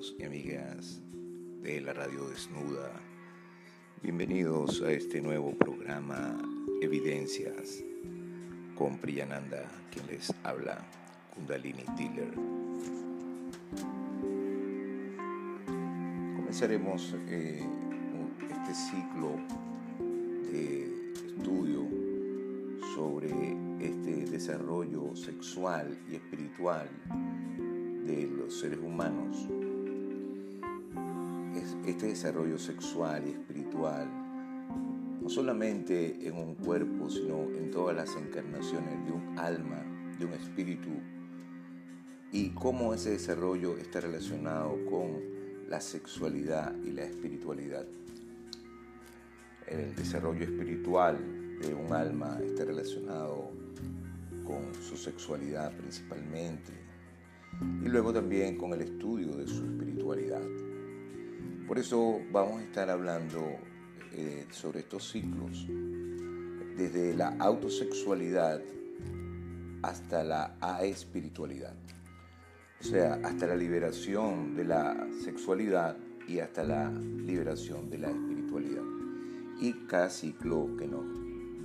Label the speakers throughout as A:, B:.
A: y amigas de la radio desnuda. Bienvenidos a este nuevo programa Evidencias con Priyananda, quien les habla, Kundalini Tiller. Comenzaremos eh, este ciclo de estudio sobre este desarrollo sexual y espiritual de los seres humanos. Este desarrollo sexual y espiritual, no solamente en un cuerpo, sino en todas las encarnaciones de un alma, de un espíritu, y cómo ese desarrollo está relacionado con la sexualidad y la espiritualidad. El desarrollo espiritual de un alma está relacionado con su sexualidad principalmente y luego también con el estudio de su espiritualidad. Por eso vamos a estar hablando eh, sobre estos ciclos, desde la autosexualidad hasta la aespiritualidad. O sea, hasta la liberación de la sexualidad y hasta la liberación de la espiritualidad. Y cada ciclo que nos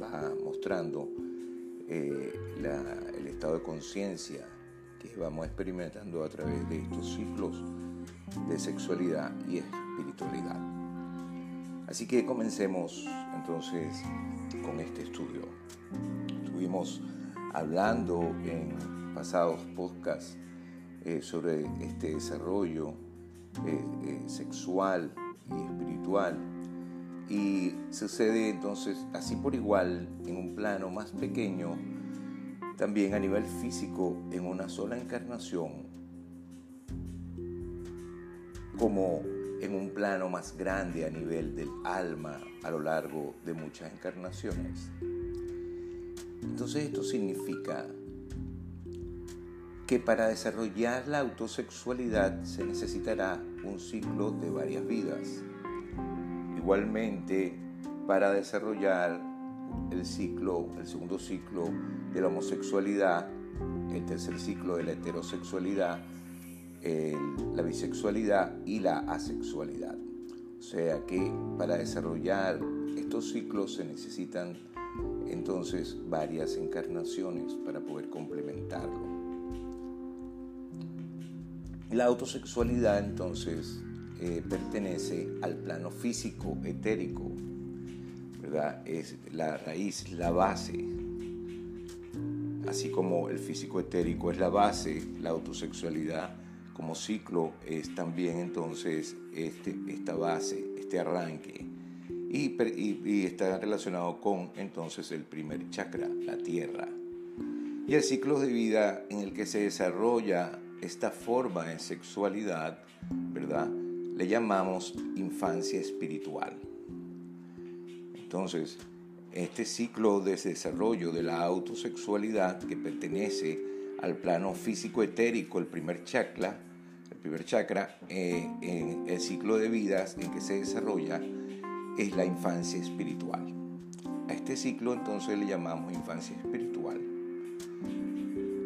A: va mostrando eh, el estado de conciencia que vamos experimentando a través de estos ciclos de sexualidad y espiritualidad. Así que comencemos entonces con este estudio. Estuvimos hablando en pasados podcasts eh, sobre este desarrollo eh, sexual y espiritual y sucede entonces así por igual en un plano más pequeño, también a nivel físico en una sola encarnación, como en un plano más grande a nivel del alma a lo largo de muchas encarnaciones. Entonces esto significa que para desarrollar la autosexualidad se necesitará un ciclo de varias vidas Igualmente, para desarrollar el ciclo, el segundo ciclo de la homosexualidad, el tercer ciclo de la heterosexualidad, la bisexualidad y la asexualidad. O sea que para desarrollar estos ciclos se necesitan entonces varias encarnaciones para poder complementarlo. La autosexualidad entonces eh, pertenece al plano físico, etérico. Es la raíz, la base. Así como el físico etérico es la base, la autosexualidad como ciclo es también entonces este, esta base, este arranque. Y, y, está relacionado con entonces el primer chakra, la tierra. Y el ciclo de vida en el que se desarrolla esta forma de sexualidad, ¿verdad? le llamamos infancia espiritual. Entonces, este ciclo de desarrollo de la autosexualidad que pertenece al plano físico etérico, el primer chakra, el primer chakra, eh, en el ciclo de vidas en que se desarrolla es la infancia espiritual. A este ciclo entonces le llamamos infancia espiritual.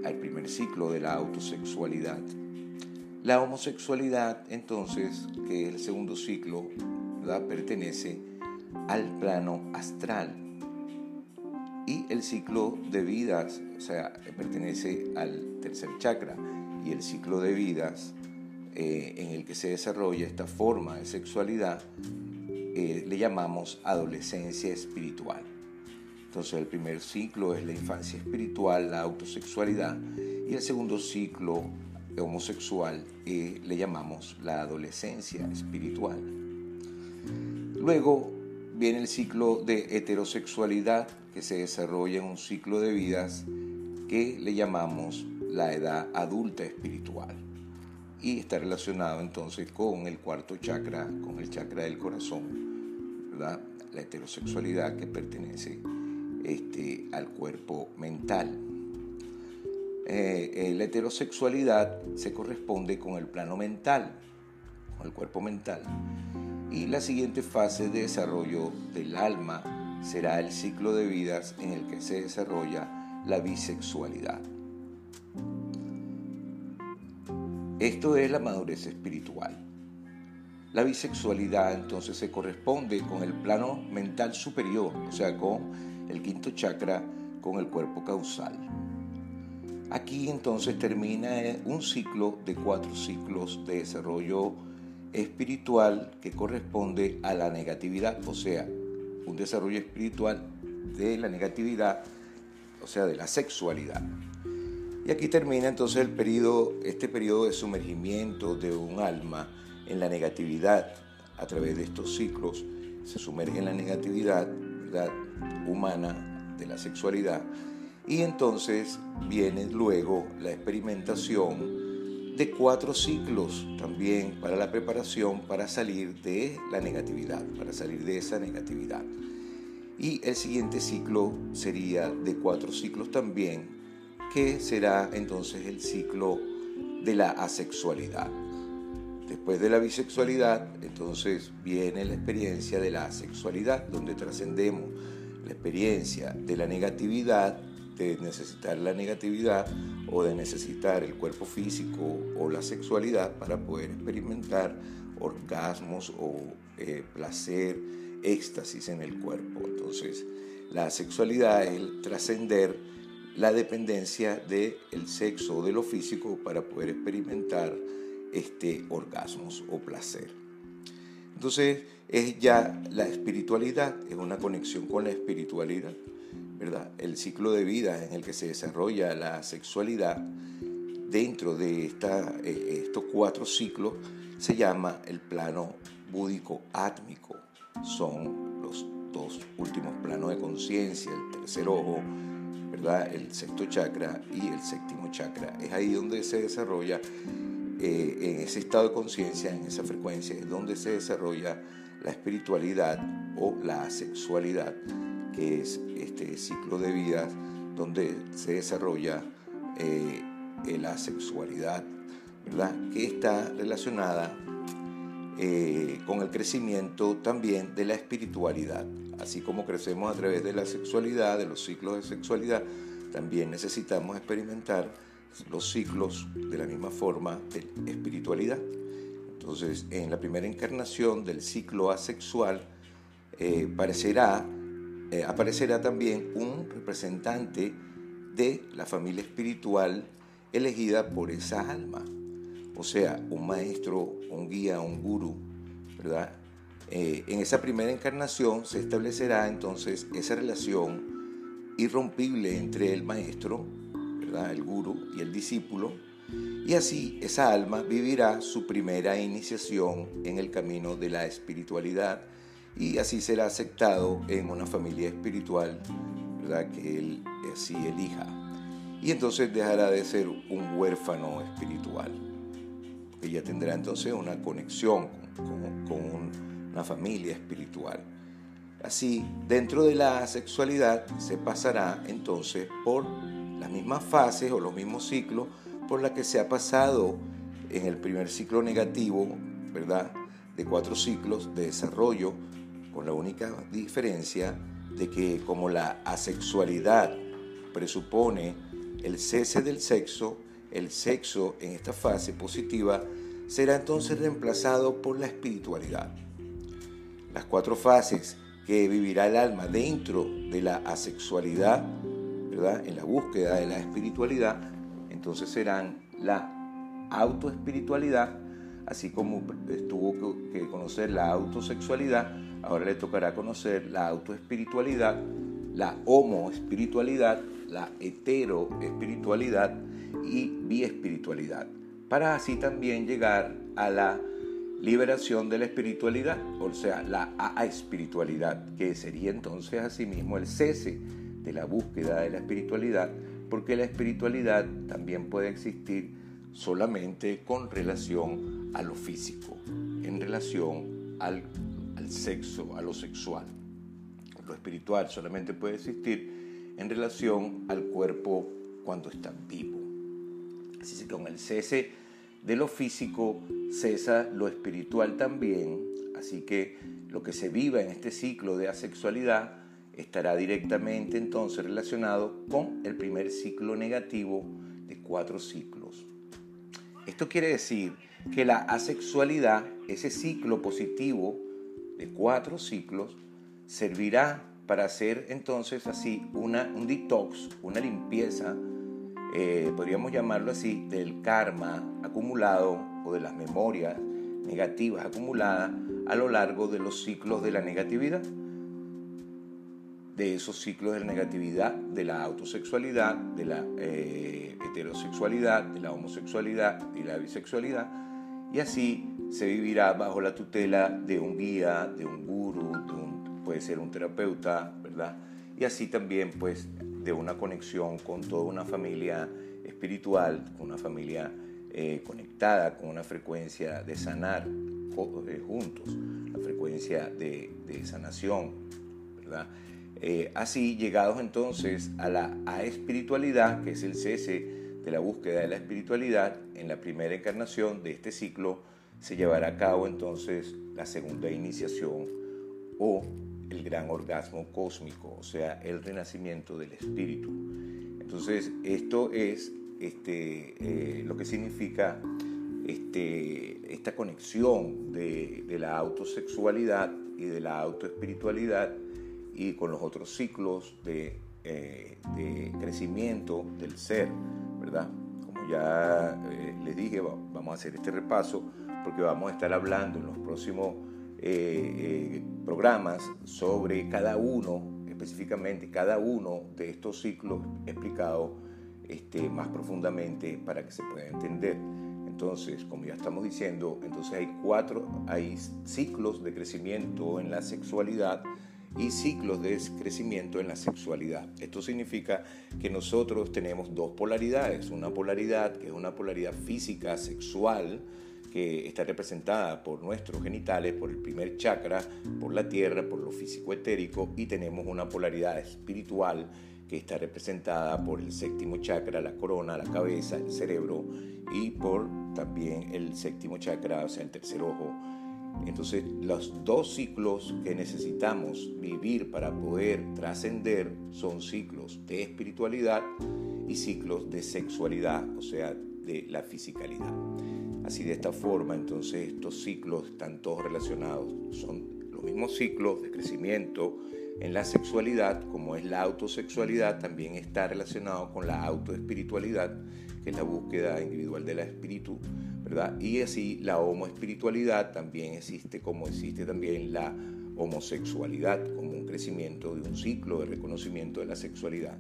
A: Al primer ciclo de la autosexualidad la homosexualidad, entonces, que es el segundo ciclo, pertenece al plano astral. Y el ciclo de vidas, o sea, pertenece al tercer chakra. Y el ciclo de vidas eh, en el que se desarrolla esta forma de sexualidad, eh, le llamamos adolescencia espiritual. Entonces el primer ciclo es la infancia espiritual, la autosexualidad, y el segundo ciclo homosexual eh, le llamamos la adolescencia espiritual. Luego viene el ciclo de heterosexualidad que se desarrolla en un ciclo de vidas que le llamamos la edad adulta espiritual y está relacionado entonces con el cuarto chakra, con el chakra del corazón, la heterosexualidad que pertenece este, al cuerpo mental. Eh, eh, la heterosexualidad se corresponde con el plano mental, con el cuerpo mental. Y la siguiente fase de desarrollo del alma será el ciclo de vidas en el que se desarrolla la bisexualidad. Esto es la madurez espiritual. La bisexualidad entonces se corresponde con el plano mental superior, o sea, con el quinto chakra, con el cuerpo causal. Aquí entonces termina un ciclo de cuatro ciclos de desarrollo espiritual que corresponde a la negatividad, o sea, un desarrollo espiritual de la negatividad, o sea, de la sexualidad. Y aquí termina entonces el periodo, este periodo de sumergimiento de un alma en la negatividad. A través de estos ciclos, se sumerge en la negatividad humana de la sexualidad. Y entonces viene luego la experimentación de cuatro ciclos también para la preparación para salir de la negatividad, para salir de esa negatividad. Y el siguiente ciclo sería de cuatro ciclos también que será entonces el ciclo de la asexualidad. Después de la bisexualidad, entonces viene la experiencia de la asexualidad, donde trascendemos la experiencia de la negatividad, de necesitar la negatividad o de necesitar el cuerpo físico o la sexualidad para poder experimentar orgasmos o eh, placer, éxtasis en el cuerpo. Entonces, la sexualidad es el trascender la dependencia del sexo o de lo físico para poder experimentar este orgasmos o placer. Entonces es ya la espiritualidad, es una conexión con la espiritualidad, ¿verdad? El ciclo de vida en el que se desarrolla la sexualidad dentro de eh, estos cuatro ciclos se llama el plano búdico átmico. Son los dos últimos planos de conciencia, el tercer ojo, el sexto chakra y el séptimo chakra. Es ahí donde se desarrolla, eh, en ese estado de conciencia, en esa frecuencia, es donde se desarrolla la espiritualidad o la sexualidad, es este ciclo de vida donde se desarrolla eh, la sexualidad, ¿verdad? que está relacionada eh, con el crecimiento también de la espiritualidad. Así como crecemos a través de la sexualidad, de los ciclos de sexualidad, también necesitamos experimentar los ciclos de la misma forma de espiritualidad. Entonces, en la primera encarnación del ciclo asexual, eh, eh, aparecerá también un representante de la familia espiritual elegida por esa alma. O sea, un maestro, un guía, un guru, ¿verdad? Eh, en esa primera encarnación se establecerá entonces esa relación irrompible entre el maestro, ¿verdad? el guru y el discípulo, y así esa alma vivirá su primera iniciación en el camino de la espiritualidad y así será aceptado en una familia espiritual ¿verdad? que él así elija. Y entonces dejará de ser un huérfano espiritual. Ella tendrá entonces una conexión con, con un familia espiritual. Así, dentro de la sexualidad se pasará entonces por las mismas fases o los mismos ciclos por la que se ha pasado en el primer ciclo negativo, ¿verdad? De cuatro ciclos de desarrollo, con la única diferencia de que como la asexualidad presupone el cese del sexo, el sexo en esta fase positiva será entonces reemplazado por la espiritualidad las cuatro fases que vivirá el alma dentro de la asexualidad, ¿verdad? En la búsqueda de la espiritualidad, entonces serán la autoespiritualidad, así como tuvo que conocer la autosexualidad, ahora le tocará conocer la autoespiritualidad, la homoespiritualidad, la heteroespiritualidad y biespiritualidad, para así también llegar a la liberación de la espiritualidad, o sea, la espiritualidad, que sería entonces asimismo el cese de la búsqueda de la espiritualidad, porque la espiritualidad también puede existir solamente con relación a lo físico, en relación al, sexo, a lo sexual. Lo espiritual solamente puede existir en relación al cuerpo cuando está vivo. Así que con el cese de lo físico cesa lo espiritual también, así que lo que se viva en este ciclo de asexualidad estará directamente entonces relacionado con el primer ciclo negativo de cuatro ciclos. Esto quiere decir que la asexualidad, ese ciclo positivo de cuatro ciclos, servirá para hacer entonces así una, un detox, una limpieza, eh, podríamos llamarlo así, del karma acumulado o de las memorias negativas acumuladas a lo largo de los ciclos de la negatividad, de esos ciclos de negatividad, de la autosexualidad, de la eh, heterosexualidad, de la homosexualidad y la bisexualidad, y así se vivirá bajo la tutela de un guía, de un guru, de puede ser un terapeuta, ¿verdad? Y así también pues de una conexión con toda una familia espiritual, con una familia eh, conectada, con una frecuencia de sanar eh, juntos, la frecuencia de, sanación, ¿verdad? Eh, así, llegados entonces a la a espiritualidad, que es el cese de la búsqueda de la espiritualidad, en la primera encarnación de este ciclo se llevará a cabo entonces la segunda iniciación o el gran orgasmo cósmico, o sea, el renacimiento del espíritu. Entonces, esto es este, eh, lo que significa este, esta conexión de, la autosexualidad y de la autoespiritualidad y con los otros ciclos de, eh, de crecimiento del ser, ¿verdad? Como ya eh, les dije, vamos a hacer este repaso porque vamos a estar hablando en los próximos programas sobre cada uno, específicamente cada uno de estos ciclos explicados este, más profundamente para que se pueda entender. Entonces, como ya estamos diciendo, entonces hay cuatro, hay ciclos de crecimiento en la sexualidad y ciclos de crecimiento en la sexualidad. Esto significa que nosotros tenemos dos polaridades, una polaridad que es una polaridad física, sexual, que está representada por nuestros genitales, por el primer chakra, por la tierra, por lo físico etérico, y tenemos una polaridad espiritual que está representada por el séptimo chakra, la corona, la cabeza, el cerebro y por también el séptimo chakra, o sea, el tercer ojo. Entonces, los dos ciclos que necesitamos vivir para poder trascender son ciclos de espiritualidad y ciclos de sexualidad, o sea, de la fisicalidad. Así de esta forma, entonces, estos ciclos están todos relacionados. Son los mismos ciclos de crecimiento, en la sexualidad, como es la autosexualidad, también está relacionado con la autoespiritualidad, que es la búsqueda individual del espíritu, ¿verdad? Y así la homoespiritualidad también existe como existe también la homosexualidad, como un crecimiento de un ciclo de reconocimiento de la sexualidad.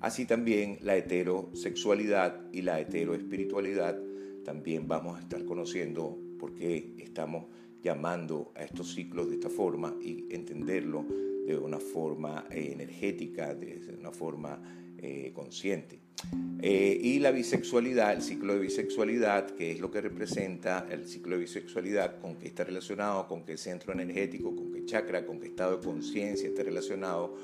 A: Así también la heterosexualidad y la heteroespiritualidad también vamos a estar conociendo por qué estamos llamando a estos ciclos de esta forma y entenderlo de una forma eh, energética, de una forma eh, consciente. Eh, y la bisexualidad, el ciclo de bisexualidad, que es lo que representa el ciclo de bisexualidad, con qué está relacionado, con qué centro energético, con qué chakra, con qué estado de conciencia está relacionado,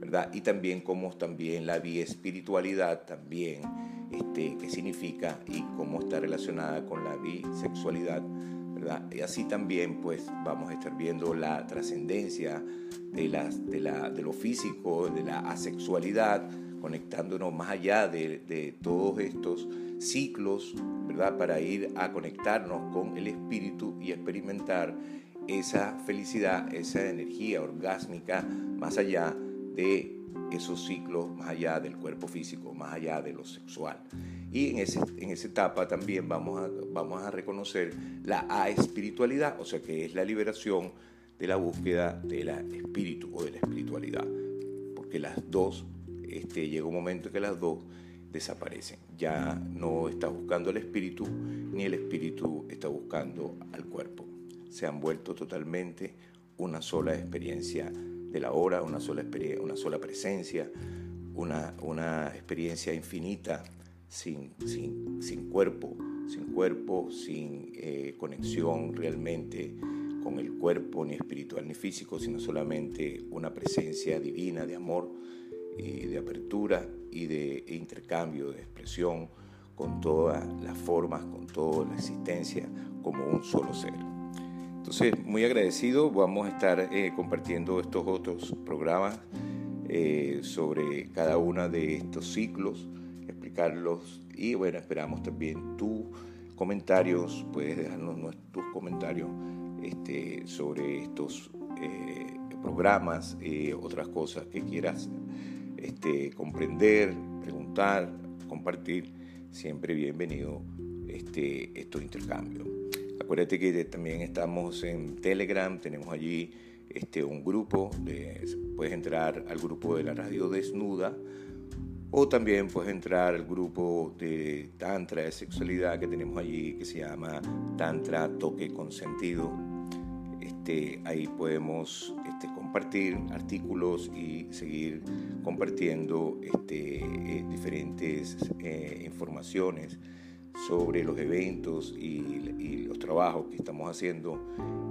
A: ¿verdad? Y también cómo también la biespiritualidad también, este, qué significa y cómo está relacionada con la bisexualidad y así también pues vamos a estar viendo la trascendencia de, de, la, de lo físico, de la asexualidad, conectándonos más allá de, todos estos ciclos, ¿verdad? Para ir a conectarnos con el espíritu y experimentar esa felicidad, esa energía orgásmica más allá de esos ciclos, más allá del cuerpo físico, más allá de lo sexual. Y en, ese, en esa etapa también vamos a, vamos a reconocer la espiritualidad, o sea que es la liberación de la búsqueda de la espíritu o de la espiritualidad, porque las dos, este, llega un momento en que las dos desaparecen. Ya no está buscando el espíritu, ni el espíritu está buscando al cuerpo. Se han vuelto totalmente una sola experiencia de la hora, una sola, una sola presencia, una, una experiencia infinita sin, sin, sin cuerpo, sin cuerpo, sin eh, conexión realmente con el cuerpo, ni espiritual ni físico, sino solamente una presencia divina de amor de apertura y de intercambio, de expresión con todas las formas, con toda la existencia como un solo ser. Entonces, muy agradecido, vamos a estar eh, compartiendo estos otros programas eh, sobre cada uno de estos ciclos, explicarlos y bueno, esperamos también tu comentarios, puedes dejarnos nuestros comentarios este, sobre estos eh, programas, y otras cosas que quieras este, comprender, preguntar, compartir, siempre bienvenido este, estos intercambios. Acuérdate que también estamos en Telegram, tenemos allí este, un grupo, de, puedes entrar al grupo de la radio desnuda o también puedes entrar al grupo de Tantra de sexualidad que tenemos allí que se llama Tantra Toque Consentido. Este, ahí podemos este, compartir artículos y seguir compartiendo este, eh, diferentes eh, informaciones sobre los eventos y, los trabajos que estamos haciendo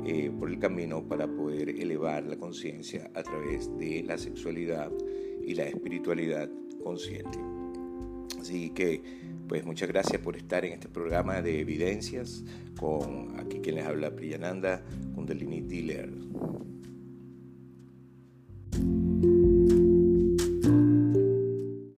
A: eh, por el camino para poder elevar la conciencia a través de la sexualidad y la espiritualidad consciente. Así que, pues muchas gracias por estar en este programa de evidencias con aquí quien les habla Priyananda Kundalini Dealer.